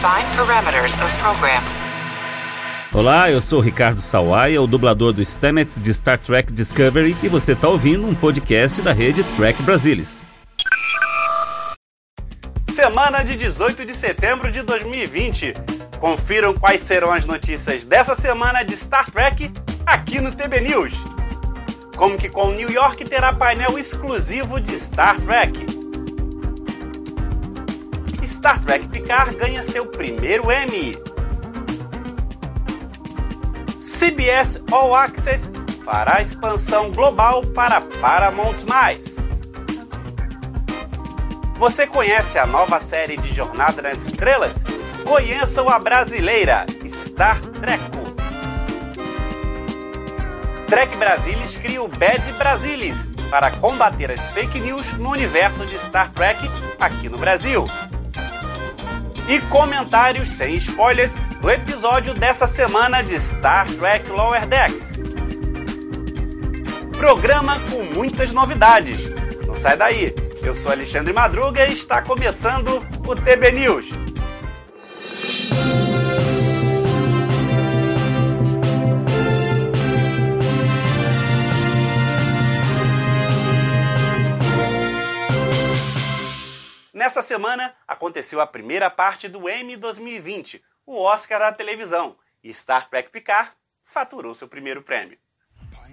Define parameters of program. Olá, eu sou Ricardo Sawaia, o dublador do Stamets de Star Trek Discovery, e você está ouvindo um podcast da rede Trek Brasilis. Semana de 18 de setembro de 2020. Confiram quais serão as notícias dessa semana de Star Trek aqui no TB News. Como que com New York terá painel exclusivo de Star Trek. Star Trek Picard ganha seu primeiro Emmy. CBS All Access fará expansão global para Paramount+. Você conhece a nova série de Jornada nas Estrelas? Conheçam a brasileira Star Trek. Trek Brasilis cria o Bad Brasilis para combater as fake news no universo de Star Trek aqui no Brasil. E comentários sem spoilers do episódio dessa semana de Star Trek Lower Decks. Programa com muitas novidades. Não sai daí. Eu sou Alexandre Madruga e está começando o TB News. Nessa semana aconteceu a primeira parte do Emmy 2020, o Oscar da televisão, e Star Trek Picard faturou seu primeiro prêmio.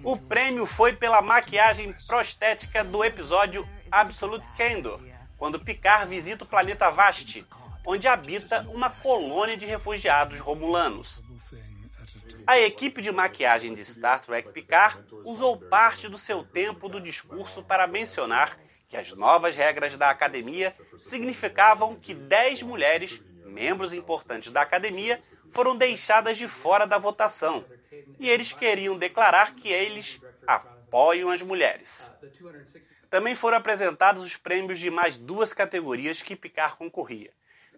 O prêmio foi pela maquiagem prostética do episódio Absolute Candor, quando Picard visita o planeta Vasti, onde habita uma colônia de refugiados romulanos. A equipe de maquiagem de Star Trek Picard usou parte do seu tempo do discurso para mencionar que as novas regras da academia significavam que 10 mulheres, membros importantes da academia, foram deixadas de fora da votação. E eles queriam declarar que eles apoiam as mulheres. Também foram apresentados os prêmios de mais duas categorias que Picard concorria.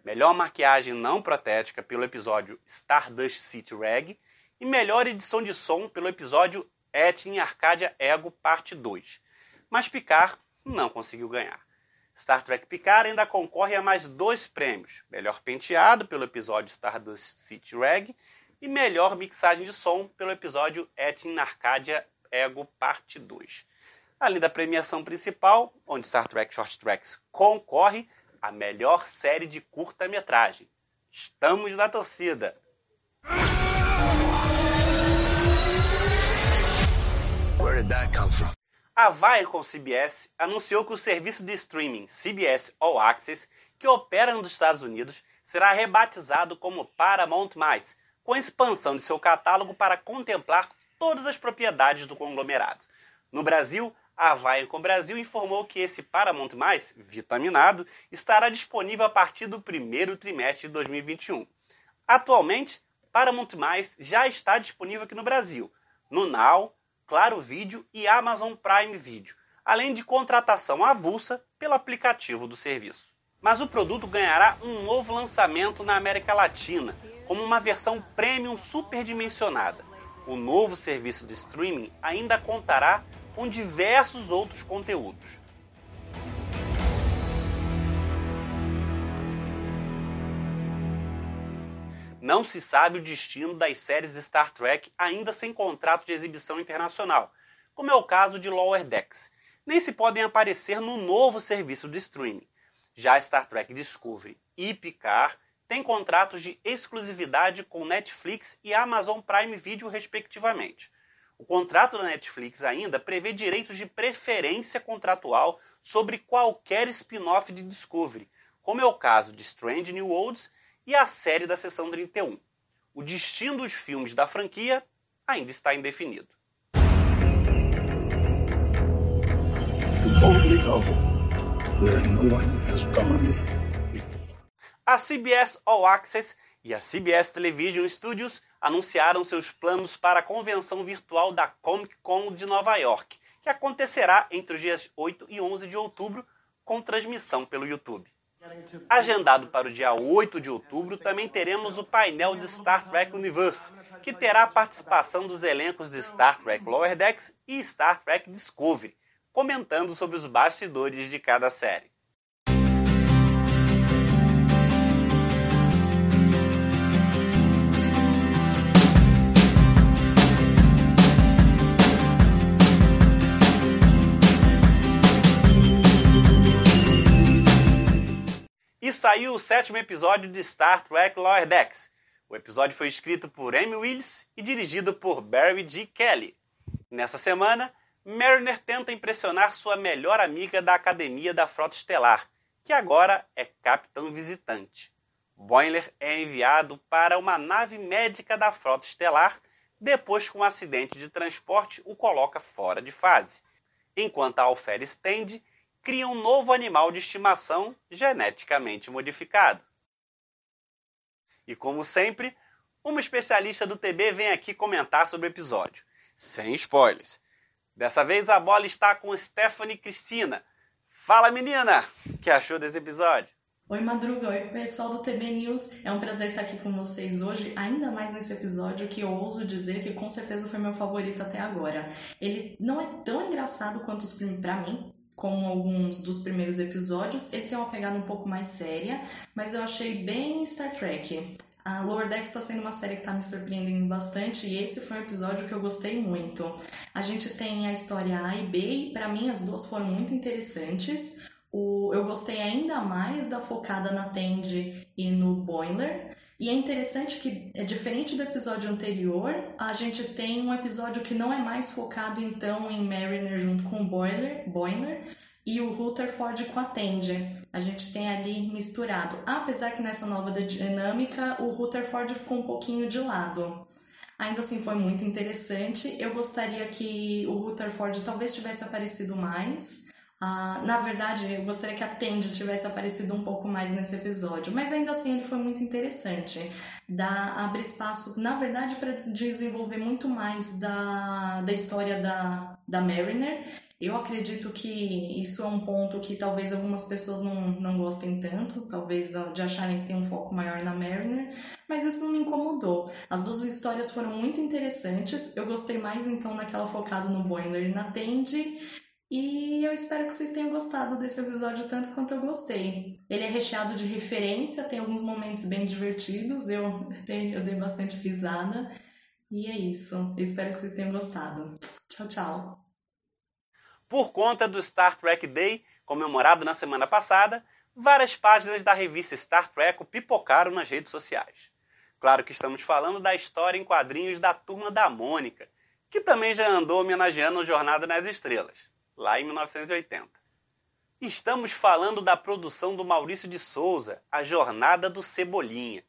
Melhor maquiagem não protética pelo episódio Stardust City Reg e melhor edição de som pelo episódio Et in Arcadia Ego Parte 2. Mas Picard não conseguiu ganhar. Star Trek Picard ainda concorre a mais dois prêmios: melhor penteado pelo episódio Stardust City Reg e melhor mixagem de som pelo episódio Et in Arcadia Ego Parte 2. Além da premiação principal, onde Star Trek Short Tracks concorre a melhor série de curta-metragem. Estamos na torcida! Where did that come from? A Viacom CBS anunciou que o serviço de streaming CBS All Access, que opera nos Estados Unidos, será rebatizado como Paramount+, com expansão de seu catálogo para contemplar todas as propriedades do conglomerado. No Brasil, a Viacom Brasil informou que esse Paramount+, vitaminado, estará disponível a partir do primeiro trimestre de 2021. Atualmente, Paramount+, já está disponível aqui no Brasil, no Now, Claro Vídeo e Amazon Prime Video, além de contratação avulsa pelo aplicativo do serviço. Mas o produto ganhará um novo lançamento na América Latina, como uma versão premium superdimensionada. O novo serviço de streaming ainda contará com diversos outros conteúdos. Não se sabe o destino das séries de Star Trek ainda sem contrato de exibição internacional, como é o caso de Lower Decks, nem se podem aparecer no novo serviço de streaming. Já Star Trek Discovery e Picard têm contratos de exclusividade com Netflix e Amazon Prime Video, respectivamente. O contrato da Netflix ainda prevê direitos de preferência contratual sobre qualquer spin-off de Discovery, como é o caso de Strange New Worlds e a série da Seção 31. O destino dos filmes da franquia ainda está indefinido. A CBS All Access e a CBS Television Studios anunciaram seus planos para a convenção virtual da Comic Con de Nova York, que acontecerá entre os dias 8 e 11 de outubro, com transmissão pelo YouTube. Agendado para o dia 8 de outubro, também teremos o painel de Star Trek Universe, que terá a participação dos elencos de Star Trek Lower Decks e Star Trek Discovery, comentando sobre os bastidores de cada série. Saiu o sétimo episódio de Star Trek Lower Decks. O episódio foi escrito por Amy Willis e dirigido por Barry G. Kelly. Nessa semana, Mariner tenta impressionar sua melhor amiga da Academia da Frota Estelar, que agora é capitão visitante. Boimler é enviado para uma nave médica da Frota Estelar depois que um acidente de transporte o coloca fora de fase, enquanto a alferes Tende cria um novo animal de estimação geneticamente modificado. E como sempre, uma especialista do TB vem aqui comentar sobre o episódio, sem spoilers. Dessa vez a bola está com Stephanie Cristina. Fala menina, o que achou desse episódio? Oi Madruga, oi pessoal do TB News. É um prazer estar aqui com vocês hoje, ainda mais nesse episódio que eu ouso dizer que com certeza foi meu favorito até agora. Ele não é tão engraçado quanto os para mim, como alguns dos primeiros episódios. Ele tem uma pegada um pouco mais séria, mas eu achei bem Star Trek. A Lower Decks está sendo uma série que está me surpreendendo bastante e esse foi um episódio que eu gostei muito. A gente tem a história A e B para mim as duas foram muito interessantes. O, eu gostei ainda mais da focada na Tandy e no Boiler. E é interessante que, é diferente do episódio anterior, a gente tem um episódio que não é mais focado então em Mariner junto com Boiler, Boiler e o Rutherford com a Tandy. A gente tem ali misturado. Apesar que nessa nova dinâmica o Rutherford ficou um pouquinho de lado. Ainda assim foi muito interessante. Eu gostaria que o Rutherford talvez tivesse aparecido mais. Uh, na verdade, eu gostaria que a Tandy tivesse aparecido um pouco mais nesse episódio, mas ainda assim ele foi muito interessante. Dá, abre espaço, na verdade, para desenvolver muito mais da, da história da, da Mariner. Eu acredito que isso é um ponto que talvez algumas pessoas não, não gostem tanto, talvez de acharem que tem um foco maior na Mariner, mas isso não me incomodou. As duas histórias foram muito interessantes. Eu gostei mais então naquela focada no Boiler e na Tandy. E eu espero que vocês tenham gostado desse episódio tanto quanto eu gostei. Ele é recheado de referência, tem alguns momentos bem divertidos, eu, eu dei bastante risada. E é isso. Eu espero que vocês tenham gostado. Tchau, tchau. Por conta do Star Trek Day, comemorado na semana passada, várias páginas da revista Star Trek pipocaram nas redes sociais. Claro que estamos falando da história em quadrinhos da Turma da Mônica, que também já andou homenageando o Jornada nas Estrelas lá em 1980. Estamos falando da produção do Maurício de Souza, A Jornada do Cebolinha.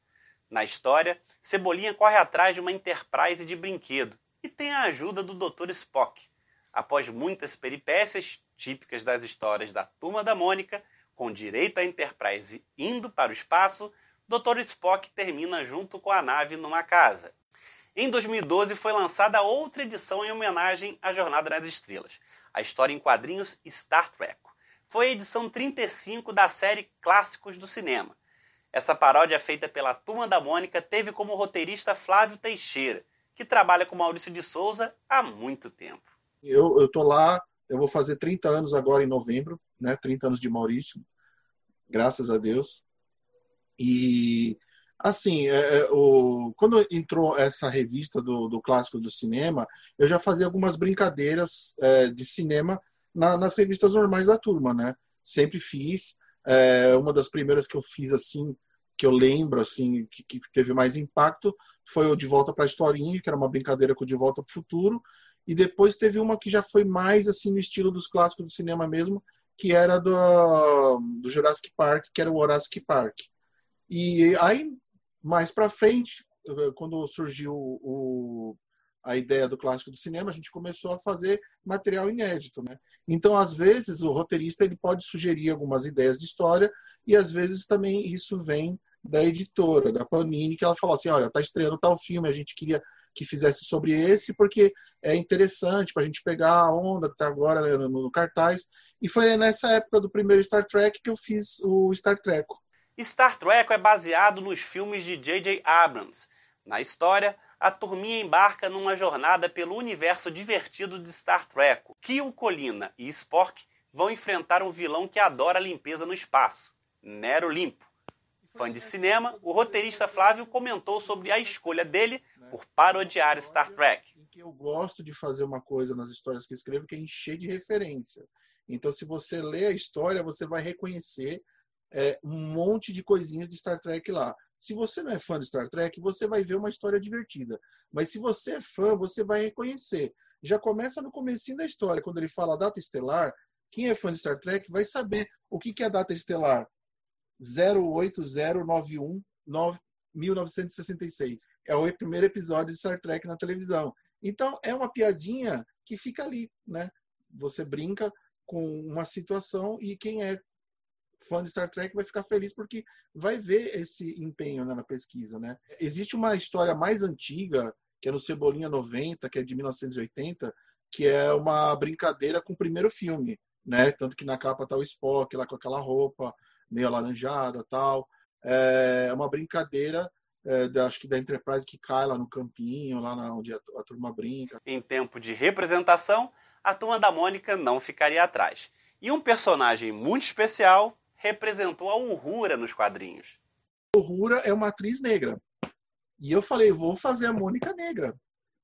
Na história, Cebolinha corre atrás de uma Enterprise de brinquedo e tem a ajuda do Dr. Spock. Após muitas peripécias típicas das histórias da Turma da Mônica, com direito à Enterprise indo para o espaço, Dr. Spock termina junto com a nave numa casa. Em 2012 foi lançada outra edição em homenagem à Jornada nas Estrelas, a história em quadrinhos Star Trek. Foi a edição 35 da série Clássicos do Cinema. Essa paródia feita pela Turma da Mônica teve como roteirista Flávio Teixeira, que trabalha com Maurício de Souza há muito tempo. Eu, tô lá, eu vou fazer 30 anos agora em novembro, né? 30 anos de Maurício, graças a Deus. E Assim, é, é, o, quando entrou essa revista do, do clássico do cinema, eu já fazia algumas brincadeiras é, de cinema na, nas revistas normais da turma, né? Sempre fiz. É, uma das primeiras que eu fiz assim, que eu lembro assim, que, que teve mais impacto, foi o De Volta para a Historinha, que era uma brincadeira com o De Volta para o Futuro. E depois teve uma que já foi mais assim no estilo dos clássicos do cinema mesmo, que era do, do Jurassic Park, que era o Jurassic Park. E aí mais para frente, eh, quando surgiu o, a ideia do clássico do cinema, a gente começou a fazer material inédito, né? Então, às vezes, o roteirista ele pode sugerir algumas ideias de história e às vezes também isso vem da editora, da Panini, que ela falou assim, olha, tá estreando tal filme, a gente queria que fizesse sobre esse porque é interessante para a gente pegar a onda que está agora né, no, no cartaz. E foi nessa época do primeiro Star Trek que eu fiz o Star Trek. Star Trek é baseado nos filmes de J.J. Abrams. Na história, a turminha embarca numa jornada pelo universo divertido de Star Trek. Kio Colina e Spork vão enfrentar um vilão que adora a limpeza no espaço, Nero Limpo. Fã de cinema, o roteirista Flávio comentou sobre a escolha dele por parodiar Star Trek. Eu gosto de fazer uma coisa nas histórias que escrevo que é encher de referência. Então, se você lê a história, você vai reconhecer é, um monte de coisinhas de Star Trek lá. Se você não é fã de Star Trek, você vai ver uma história divertida. Mas se você é fã, você vai reconhecer. Já começa no comecinho da história, quando ele fala data estelar. Quem é fã de Star Trek vai saber o que, que é a data estelar. 08091 1966. É o primeiro episódio de Star Trek na televisão. Então, é uma piadinha que fica ali, né? Você brinca com uma situação e quem é fã de Star Trek vai ficar feliz porque vai ver esse empenho né, na pesquisa, né? Existe uma história mais antiga, que é no Cebolinha 90, que é de 1980, que é uma brincadeira com o primeiro filme, né? Tanto que na capa tá o Spock lá com aquela roupa meio alaranjada tal. É uma brincadeira é, da, acho que da Enterprise que cai lá no campinho, lá na, onde a, a turma brinca. Em tempo de representação, a turma da Mônica não ficaria atrás. E um personagem muito especial representou a Uhura nos quadrinhos. Uhura é uma atriz negra. E eu falei, vou fazer a Mônica negra.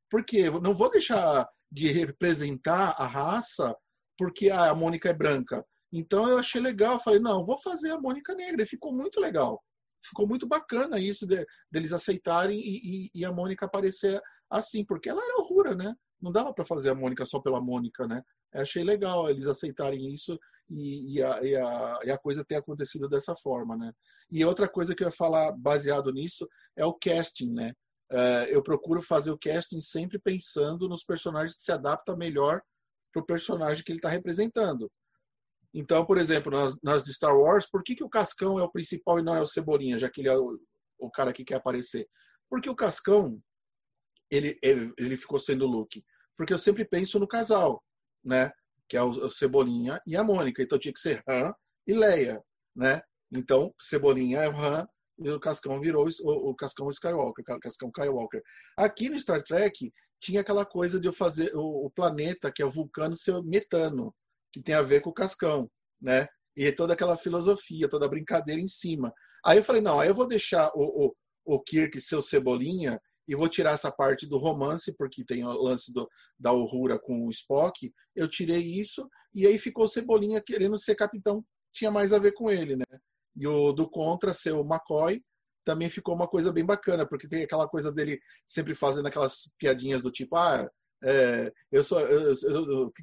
Porque não vou deixar de representar a raça porque a Mônica é branca. Então eu achei legal, eu falei, não, vou fazer a Mônica negra. E ficou muito legal. Ficou muito bacana isso de, deles aceitarem e, e, e, a Mônica aparecer assim, porque ela era Uhura, né? Não dava para fazer a Mônica só pela Mônica, né? Eu achei legal eles aceitarem isso e, e, a, e, a, e a coisa ter acontecido dessa forma, né? E outra coisa que eu ia falar baseado nisso é o casting, né? Uh, eu procuro fazer o casting sempre pensando nos personagens que se adaptam melhor para o personagem que ele está representando. Então, por exemplo, nas, nas, de Star Wars, por que, que o Cascão é o principal e não é o Cebolinha, já que ele é o, o cara que quer aparecer? Porque o Cascão, ele, ele, ele ficou sendo o Luke. Porque eu sempre penso no casal, né? Que é o Cebolinha e a Mônica. Então tinha que ser Han e Leia, né? Então Cebolinha é o Han e o Cascão virou o, o Cascão Skywalker, o Cascão Skywalker. Aqui no Star Trek tinha aquela coisa de eu fazer o, o planeta, que é o vulcano, ser metano, que tem a ver com o Cascão, né? E toda aquela filosofia, toda a brincadeira em cima. Aí eu falei, não, aí eu vou deixar o, o, o Kirk ser o Cebolinha e vou tirar essa parte do romance, porque tem o lance do, da Uhura com o Spock. Eu tirei isso, e aí ficou Cebolinha querendo ser capitão, tinha mais a ver com ele, né? E o do Contra ser o McCoy também ficou uma coisa bem bacana, porque tem aquela coisa dele sempre fazendo aquelas piadinhas do tipo, ah, é, eu, sou, eu, eu,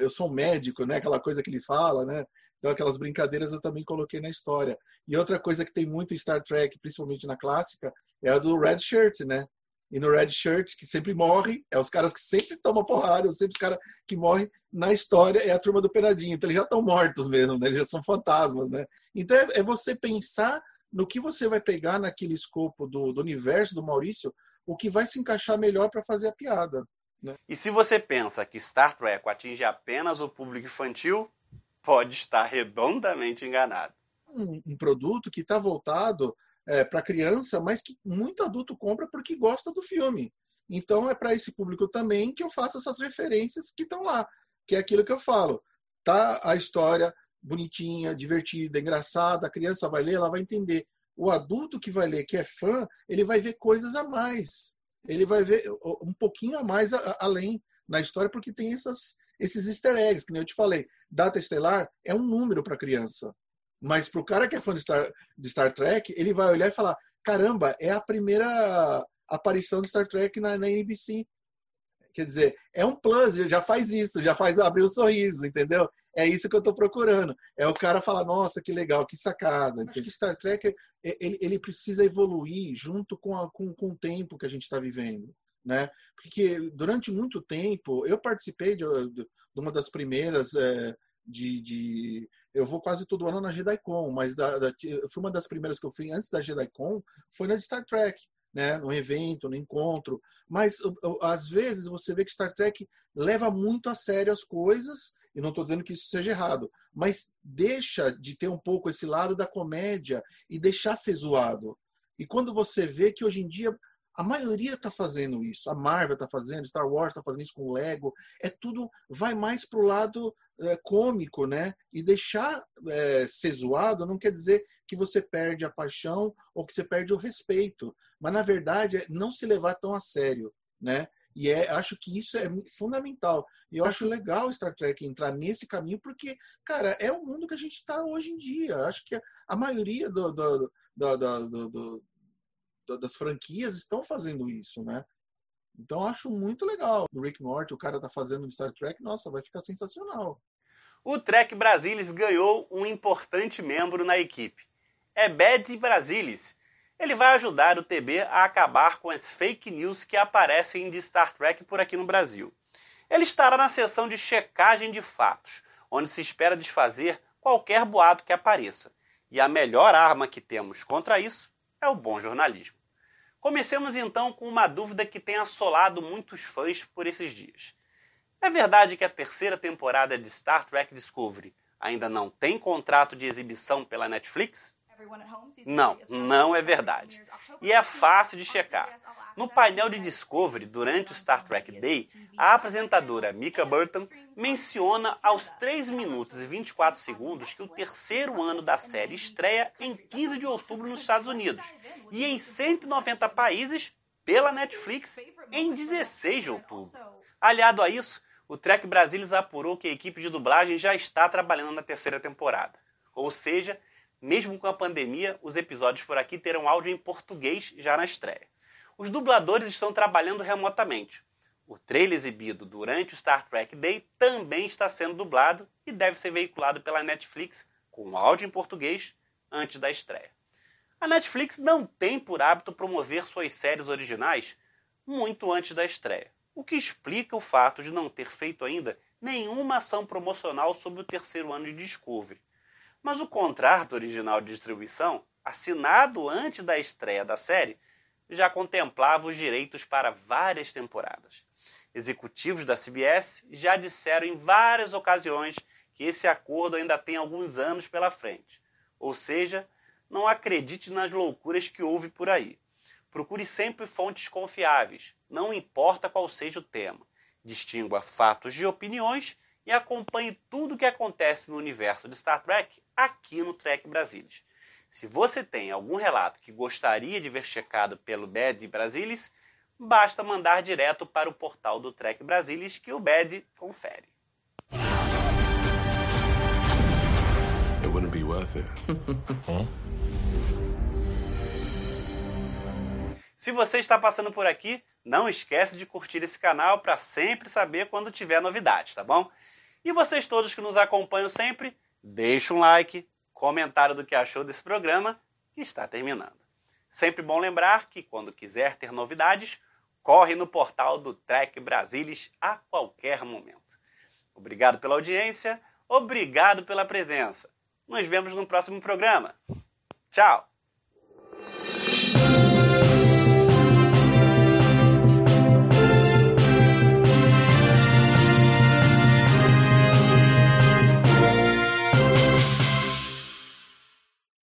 eu, sou um médico, né? Aquela coisa que ele fala, né? Então aquelas brincadeiras eu também coloquei na história. E outra coisa que tem muito em Star Trek, principalmente na clássica, é a do Red Shirt, né? E no Red Shirt, que sempre morre, é os caras que sempre tomam porrada, sempre os caras que morrem na história é a turma do Penadinho. Então eles já estão mortos mesmo, né? Eles já são fantasmas, né? Então é, é você pensar no que você vai pegar naquele escopo do, do universo do Maurício, o que vai se encaixar melhor para fazer a piada. Né? E se você pensa que Star Trek atinge apenas o público infantil, pode estar redondamente enganado. Um, um produto que está voltado é, para criança, mas que muito adulto compra porque gosta do filme. Então é para esse público também que eu faço essas referências que estão lá, que é aquilo que eu falo. Tá a história bonitinha, divertida, engraçada, a criança vai ler, ela vai entender. O adulto que vai ler, que é fã, ele vai ver coisas a mais. Ele vai ver um pouquinho a mais a, a, além na história, porque tem essas, esses easter eggs, que nem eu te falei. Data estelar é um número para criança. Mas para o cara que é fã de Star, de Star Trek, ele vai olhar e falar: caramba, é a primeira aparição de Star Trek na, na NBC. Quer dizer, é um plus, já faz isso, já faz abrir o um sorriso, entendeu? É isso que eu estou procurando. É o cara falar, nossa, que legal, que sacada. Acho que Star Trek ele, ele precisa evoluir junto com, a, com, com o tempo que a gente está vivendo. Né? Porque durante muito tempo eu participei de, de uma das primeiras é, de, de, eu vou quase todo ano na JediCon, mas da, da, foi uma das primeiras que eu fui antes da JediCon, foi na de Star Trek, né, no evento, no encontro. Mas às vezes você vê que Star Trek leva muito a sério as coisas, e não estou dizendo que isso seja errado, mas deixa de ter um pouco esse lado da comédia e deixar ser zoado. E quando você vê que hoje em dia a maioria está fazendo isso. A Marvel está fazendo, Star Wars está fazendo isso com o Lego. É tudo vai mais para o lado é, cômico, né? E deixar é, ser zoado não quer dizer que você perde a paixão ou que você perde o respeito. Mas na verdade é não se levar tão a sério, né? E é, acho que isso é fundamental. E eu acho legal Star Trek entrar nesse caminho, porque, cara, é o mundo que a gente está hoje em dia. Acho que a maioria do, do, do, do, das franquias estão fazendo isso, né? Então acho muito legal. O Rick Morty, o cara tá fazendo Star Trek, nossa, vai ficar sensacional. O Trek Brasilis ganhou um importante membro na equipe. É Bad Brasilis, ele vai ajudar o TB a acabar com as fake news que aparecem de Star Trek por aqui no Brasil. Ele estará na sessão de checagem de fatos, onde se espera desfazer qualquer boato que apareça. E a melhor arma que temos contra isso é o bom jornalismo. Comecemos então com uma dúvida que tem assolado muitos fãs por esses dias. É verdade que a terceira temporada de Star Trek Discovery ainda não tem contrato de exibição pela Netflix? Não, não é verdade. E é fácil de checar. No painel de Discovery, durante o Star Trek Day, a apresentadora Mika Burton menciona aos 3 minutos e 24 segundos que o terceiro ano da série estreia em 15 de outubro nos Estados Unidos e em 190 países pela Netflix em 16 de outubro. Aliado a isso, o Trek Brasilis apurou que a equipe de dublagem já está trabalhando na terceira temporada. Ou seja, mesmo com a pandemia, os episódios por aqui terão áudio em português já na estreia. Os dubladores estão trabalhando remotamente. O trailer exibido durante o Star Trek Day também está sendo dublado e deve ser veiculado pela Netflix com áudio em português antes da estreia. A Netflix não tem por hábito promover suas séries originais muito antes da estreia, o que explica o fato de não ter feito ainda nenhuma ação promocional sobre o terceiro ano de Discovery. Mas o contrato original de distribuição, assinado antes da estreia da série, já contemplava os direitos para várias temporadas. Executivos da CBS já disseram em várias ocasiões que esse acordo ainda tem alguns anos pela frente. Ou seja, não acredite nas loucuras que houve por aí. Procure sempre fontes confiáveis, não importa qual seja o tema. Distingua fatos de opiniões e acompanhe tudo o que acontece no universo de Star Trek aqui no Trek Brasilis. Se você tem algum relato que gostaria de ver checado pelo Bad Brasilis, basta mandar direto para o portal do Trek Brasilis que o Bad confere. It wouldn't be worth it. Se você está passando por aqui, não esquece de curtir esse canal para sempre saber quando tiver novidades, tá bom? E vocês todos que nos acompanham sempre, deixe um like, comentário do que achou desse programa que está terminando. Sempre bom lembrar que quando quiser ter novidades, corre no portal do Trek Brasilis a qualquer momento. Obrigado pela audiência, obrigado pela presença. Nos vemos no próximo programa. Tchau!